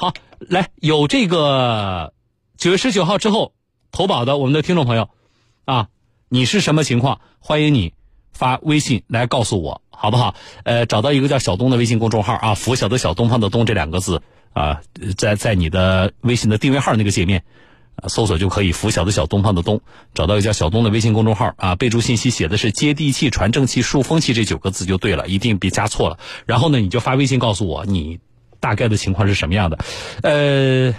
好，来有这个九月十九号之后投保的我们的听众朋友啊，你是什么情况？欢迎你发微信来告诉我，好不好？呃，找到一个叫小东的微信公众号啊，拂晓的小东方的东这两个字啊，在在你的微信的订阅号那个界面。搜索就可以，拂晓的小东方的东，找到一家小东的微信公众号啊，备注信息写的是接地气、传正气、树风气这九个字就对了，一定别加错了。然后呢，你就发微信告诉我你大概的情况是什么样的。呃，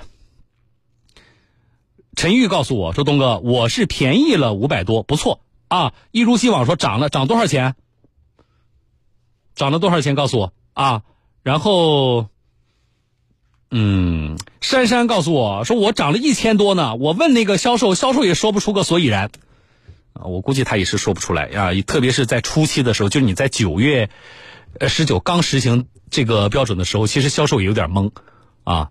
陈玉告诉我说，东哥，我是便宜了五百多，不错啊。一如既往说涨了，涨多少钱？涨了多少钱？告诉我啊。然后。嗯，珊珊告诉我说我涨了一千多呢。我问那个销售，销售也说不出个所以然。啊，我估计他也是说不出来啊。特别是在初期的时候，就是你在九月，呃，十九刚实行这个标准的时候，其实销售也有点懵，啊。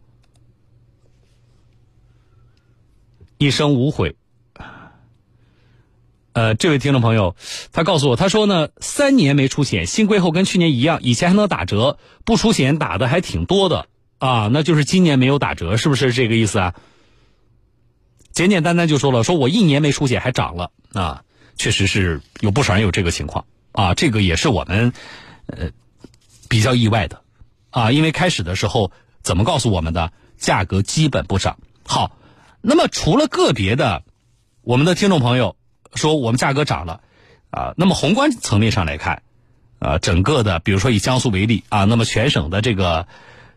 一生无悔。呃，这位听众朋友，他告诉我，他说呢，三年没出险，新规后跟去年一样，以前还能打折，不出险打的还挺多的。啊，那就是今年没有打折，是不是这个意思啊？简简单单就说了，说我一年没出险还涨了啊，确实是有不少人有这个情况啊，这个也是我们呃比较意外的啊，因为开始的时候怎么告诉我们的，价格基本不涨。好，那么除了个别的，我们的听众朋友说我们价格涨了啊，那么宏观层面上来看，啊，整个的比如说以江苏为例啊，那么全省的这个。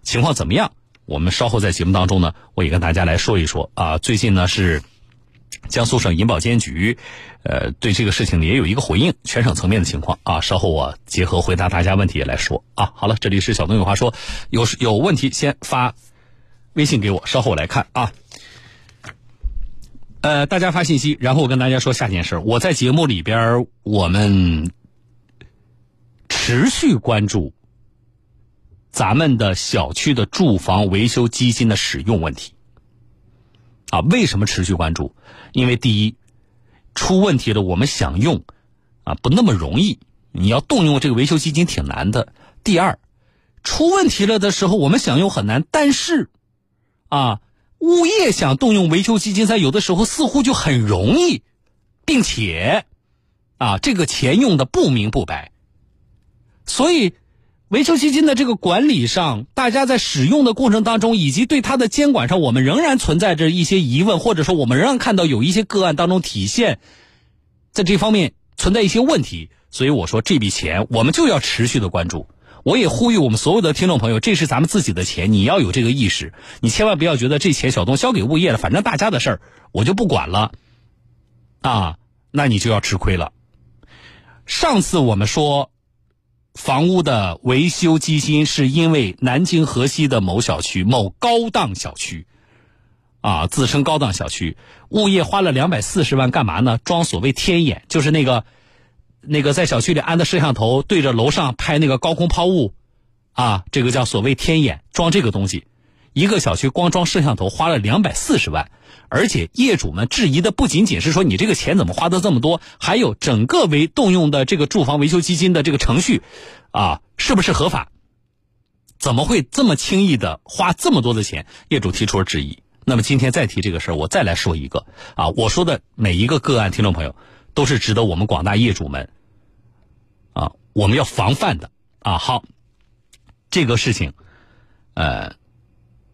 情况怎么样？我们稍后在节目当中呢，我也跟大家来说一说啊。最近呢是江苏省银保监局，呃，对这个事情也有一个回应，全省层面的情况啊。稍后我结合回答大家问题来说啊。好了，这里是小东有话说，有有问题先发微信给我，稍后我来看啊。呃，大家发信息，然后我跟大家说下件事我在节目里边，我们持续关注。咱们的小区的住房维修基金的使用问题，啊，为什么持续关注？因为第一，出问题了，我们想用，啊，不那么容易。你要动用这个维修基金挺难的。第二，出问题了的时候，我们想用很难。但是，啊，物业想动用维修基金，在有的时候似乎就很容易，并且，啊，这个钱用的不明不白，所以。维修基金的这个管理上，大家在使用的过程当中，以及对它的监管上，我们仍然存在着一些疑问，或者说我们仍然看到有一些个案当中体现，在这方面存在一些问题。所以我说这笔钱我们就要持续的关注。我也呼吁我们所有的听众朋友，这是咱们自己的钱，你要有这个意识，你千万不要觉得这钱小东交给物业了，反正大家的事儿我就不管了，啊，那你就要吃亏了。上次我们说。房屋的维修基金是因为南京河西的某小区某高档小区，啊，自称高档小区，物业花了两百四十万干嘛呢？装所谓天眼，就是那个那个在小区里安的摄像头，对着楼上拍那个高空抛物，啊，这个叫所谓天眼，装这个东西，一个小区光装摄像头花了两百四十万。而且业主们质疑的不仅仅是说你这个钱怎么花的这么多，还有整个为动用的这个住房维修基金的这个程序，啊，是不是合法？怎么会这么轻易的花这么多的钱？业主提出了质疑。那么今天再提这个事儿，我再来说一个啊，我说的每一个个案，听众朋友都是值得我们广大业主们啊，我们要防范的啊。好，这个事情，呃。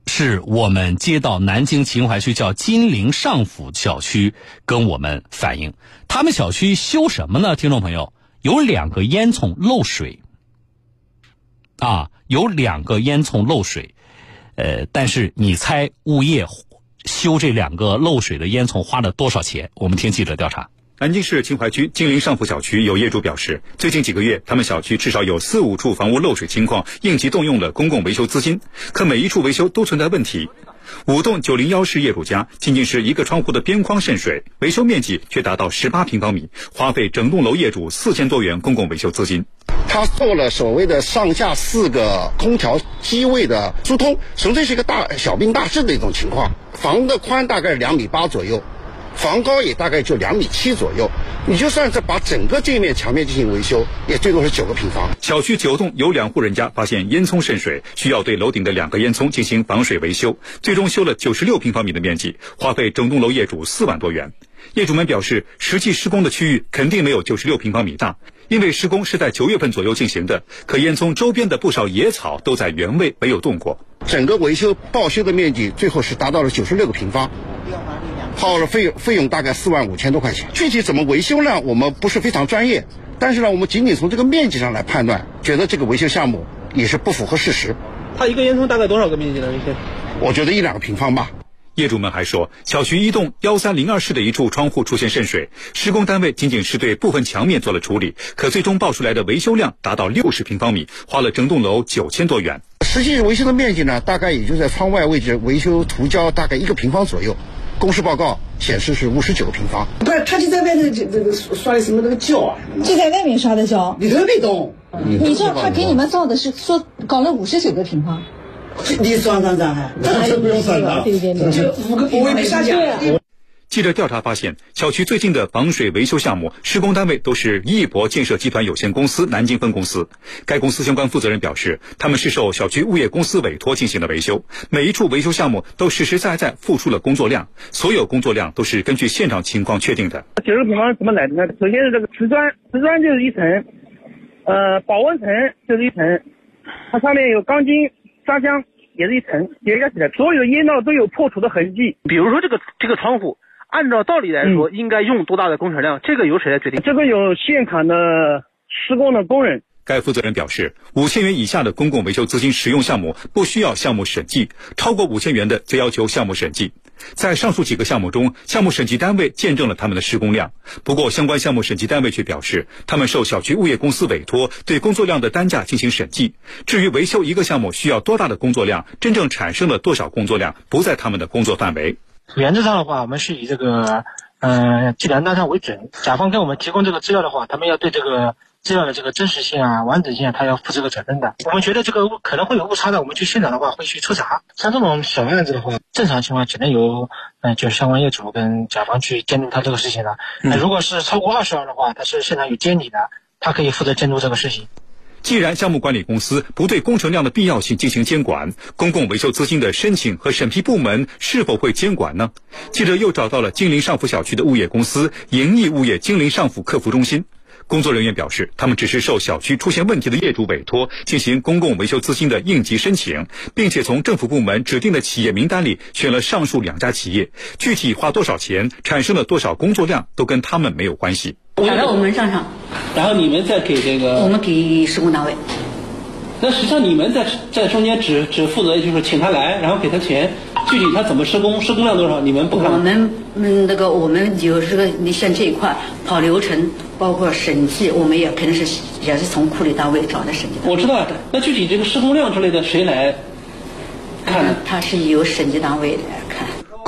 是我们接到南京秦淮区叫金陵上府小区跟我们反映，他们小区修什么呢？听众朋友，有两个烟囱漏水，啊，有两个烟囱漏水，呃，但是你猜物业修这两个漏水的烟囱花了多少钱？我们听记者调查。南京市秦淮区金陵上府小区有业主表示，最近几个月，他们小区至少有四五处房屋漏水情况，应急动用了公共维修资金，可每一处维修都存在问题。五栋九零幺室业主家仅仅是一个窗户的边框渗水，维修面积却达到十八平方米，花费整栋楼业主四千多元公共维修资金。他做了所谓的上下四个空调机位的疏通，纯粹是一个大小病大治的一种情况。房的宽大概两米八左右。房高也大概就两米七左右。你就算是把整个这面墙面进行维修，也最多是九个平方。小区九栋有两户人家发现烟囱渗水，需要对楼顶的两个烟囱进行防水维修，最终修了九十六平方米的面积，花费整栋楼业主四万多元。业主们表示，实际施工的区域肯定没有九十六平方米大，因为施工是在九月份左右进行的。可烟囱周边的不少野草都在原位，没有动过。整个维修报修的面积最后是达到了九十六个平方，耗了费用费用大概四万五千多块钱。具体怎么维修呢？我们不是非常专业，但是呢，我们仅仅从这个面积上来判断，觉得这个维修项目也是不符合事实。它一个烟囱大概多少个面积呢？这些？我觉得一两个平方吧。业主们还说，小区一栋幺三零二室的一处窗户出现渗水，施工单位仅仅是对部分墙面做了处理，可最终报出来的维修量达到六十平方米，花了整栋楼九千多元。实际维修的面积呢，大概也就在窗外位置维修涂胶大概一个平方左右，公示报告显示是五十九个平方。不是，他就在外头这这个刷的什么那个胶啊？就在外面刷的胶，里头没动。你说他给你们造的是说搞了五十九个平方？你算算算还？这不用算的，对对对，就五个平方没下降。记者调查发现，小区最近的防水维修项目施工单位都是亿博建设集团有限公司南京分公司。该公司相关负责人表示，他们是受小区物业公司委托进行的维修，每一处维修项目都实实在在付出了工作量，所有工作量都是根据现场情况确定的。九十平方怎么来的呢？首先是这个瓷砖，瓷砖就是一层，呃，保温层就是一层，它上面有钢筋砂浆也是一层叠加起来，所有烟道都有破除的痕迹。比如说这个这个窗户。按照道理来说，应该用多大的工程量？这个由谁来决定？这个由现场的施工的工人。该负责人表示，五千元以下的公共维修资金使用项目不需要项目审计，超过五千元的则要求项目审计。在上述几个项目中，项目审计单位见证了他们的施工量。不过，相关项目审计单位却表示，他们受小区物业公司委托，对工作量的单价进行审计。至于维修一个项目需要多大的工作量，真正产生了多少工作量，不在他们的工作范围。原则上的话，我们是以这个，嗯，计量单上为准。甲方给我们提供这个资料的话，他们要对这个资料的这个真实性啊、完整性啊，他要负这个责任的。我们觉得这个可能会有误差的，我们去现场的话会去抽查。像这种小案子的话，正常情况只能由嗯，就是相关业主跟甲方去监督他这个事情了。那如果是超过二十万的话，他是现场有监理的，他可以负责监督这个事情。既然项目管理公司不对工程量的必要性进行监管，公共维修资金的申请和审批部门是否会监管呢？记者又找到了金陵上府小区的物业公司盈益物业金陵上府客服中心，工作人员表示，他们只是受小区出现问题的业主委托进行公共维修资金的应急申请，并且从政府部门指定的企业名单里选了上述两家企业，具体花多少钱，产生了多少工作量，都跟他们没有关系。打到我们账上，然后你们再给这个，我们给施工单位。那实际上你们在在中间只只负责就是请他来，然后给他钱，具体他怎么施工，施工量多少，你们不看。我们嗯，那个我们就是个，你像这一块跑流程，包括审计，我们也肯定是也是从库里单位找的审计。我知道，那具体这个施工量之类的谁来看？他是由审计单位来看。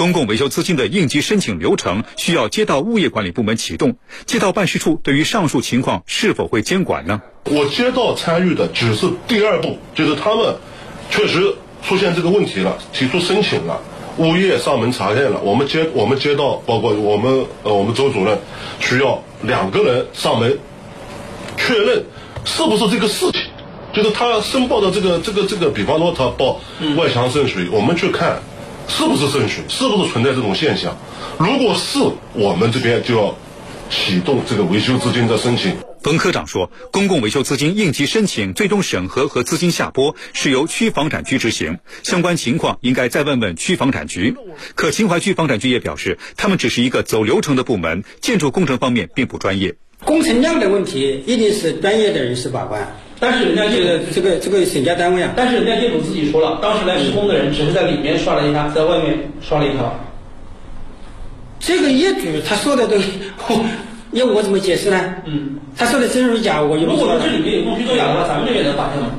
公共维修资金的应急申请流程需要街道物业管理部门启动，街道办事处对于上述情况是否会监管呢？我街道参与的只是第二步，就是他们确实出现这个问题了，提出申请了，物业上门查验了，我们街我们街道包括我们呃我们周主任需要两个人上门确认是不是这个事情，就是他申报的这个这个这个，比方说他报外墙渗水，我们去看。是不是渗水？是不是存在这种现象？如果是，我们这边就要启动这个维修资金的申请。冯科长说，公共维修资金应急申请最终审核和资金下拨是由区房产局执行，相关情况应该再问问区房产局。可秦淮区房产局也表示，他们只是一个走流程的部门，建筑工程方面并不专业。工程量的问题一定是专业的人士把关。但是人家这个这个这个审家单位啊，但是人家业主自己说了，当时来施工的人只是在里面刷了一下，在外面刷了一条。这个业主他说的都，要我怎么解释呢？嗯，他说的真如假，我就如果说这里面有弄虚作假的话，咱们这边能发现吗？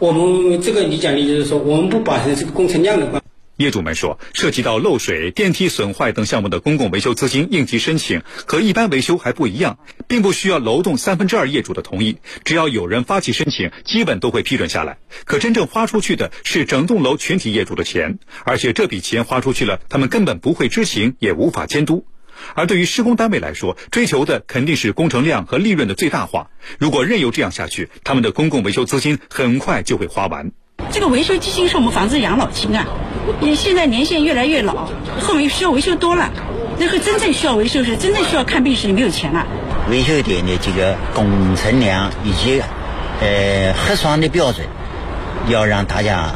我们这个你讲的就是说，我们不把这个工程量的关。业主们说，涉及到漏水、电梯损坏等项目的公共维修资金应急申请和一般维修还不一样，并不需要楼栋三分之二业主的同意，只要有人发起申请，基本都会批准下来。可真正花出去的是整栋楼全体业主的钱，而且这笔钱花出去了，他们根本不会知情，也无法监督。而对于施工单位来说，追求的肯定是工程量和利润的最大化。如果任由这样下去，他们的公共维修资金很快就会花完。这个维修基金是我们房子养老金啊，你现在年限越来越老，后面需要维修多了，那个真正需要维修是真正需要看病时你没有钱了。维修点的这个工程量以及呃核算的标准，要让大家。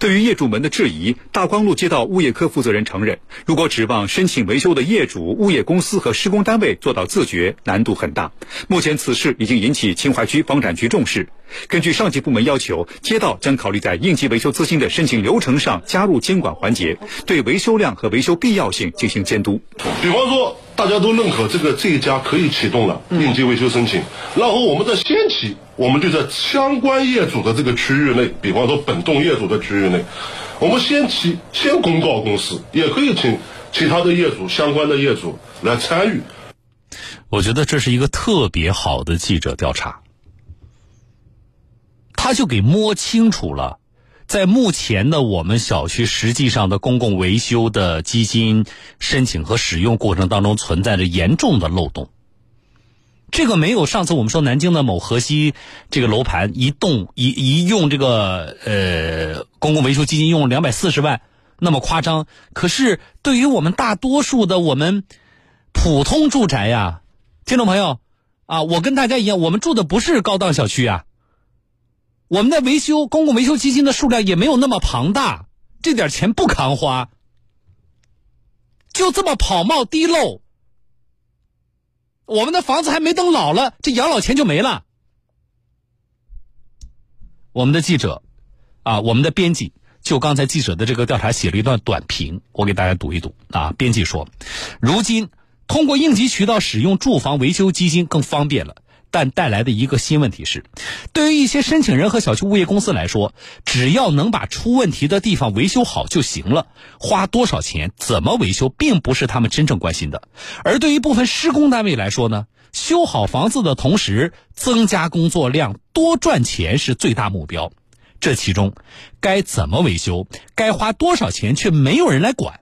对于业主们的质疑，大光路街道物业科负责人承认，如果指望申请维修的业主、物业公司和施工单位做到自觉，难度很大。目前此事已经引起秦淮区房产局重视。根据上级部门要求，街道将考虑在应急维修资金的申请流程上加入监管环节，对维修量和维修必要性进行监督。比方说，大家都认可这个这一家可以启动了应急维修申请，然后我们在先期，我们就在相关业主的这个区域内，比方说本栋业主的区域内，我们先期先公告公司，也可以请其他的业主、相关的业主来参与。我觉得这是一个特别好的记者调查。他就给摸清楚了，在目前的我们小区实际上的公共维修的基金申请和使用过程当中存在着严重的漏洞。这个没有上次我们说南京的某河西这个楼盘一动一一用这个呃公共维修基金用两百四十万那么夸张。可是对于我们大多数的我们普通住宅呀，听众朋友啊，我跟大家一样，我们住的不是高档小区啊。我们的维修公共维修基金的数量也没有那么庞大，这点钱不扛花，就这么跑冒滴漏，我们的房子还没等老了，这养老钱就没了。我们的记者，啊，我们的编辑就刚才记者的这个调查写了一段短评，我给大家读一读啊。编辑说，如今通过应急渠道使用住房维修基金更方便了。但带来的一个新问题是，对于一些申请人和小区物业公司来说，只要能把出问题的地方维修好就行了，花多少钱、怎么维修，并不是他们真正关心的。而对于部分施工单位来说呢，修好房子的同时增加工作量、多赚钱是最大目标。这其中，该怎么维修、该花多少钱，却没有人来管，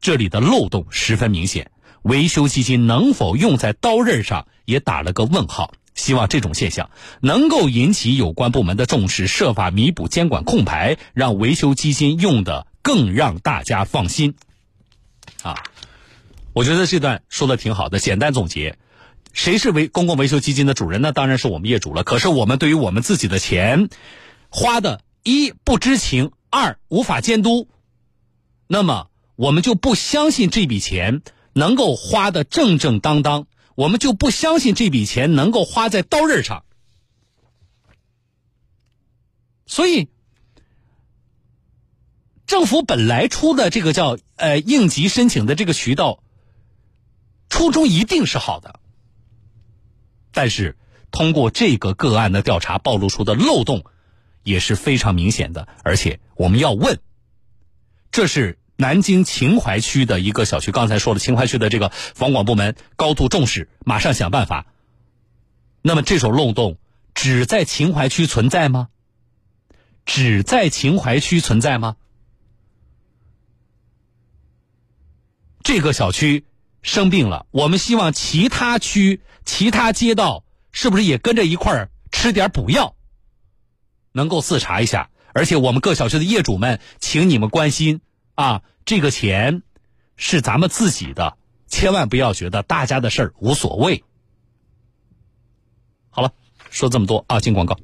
这里的漏洞十分明显。维修基金能否用在刀刃上，也打了个问号。希望这种现象能够引起有关部门的重视，设法弥补监管空白，让维修基金用的更让大家放心。啊，我觉得这段说的挺好的。简单总结，谁是维公共维修基金的主人呢？当然是我们业主了。可是我们对于我们自己的钱花的，一不知情，二无法监督，那么我们就不相信这笔钱。能够花的正正当当，我们就不相信这笔钱能够花在刀刃上。所以，政府本来出的这个叫呃应急申请的这个渠道，初衷一定是好的，但是通过这个个案的调查暴露出的漏洞也是非常明显的，而且我们要问，这是。南京秦淮区的一个小区，刚才说了，秦淮区的这个房管部门高度重视，马上想办法。那么这种漏洞只在秦淮区存在吗？只在秦淮区存在吗？这个小区生病了，我们希望其他区、其他街道是不是也跟着一块儿吃点补药？能够自查一下，而且我们各小区的业主们，请你们关心。啊，这个钱是咱们自己的，千万不要觉得大家的事儿无所谓。好了，说这么多啊，进广告。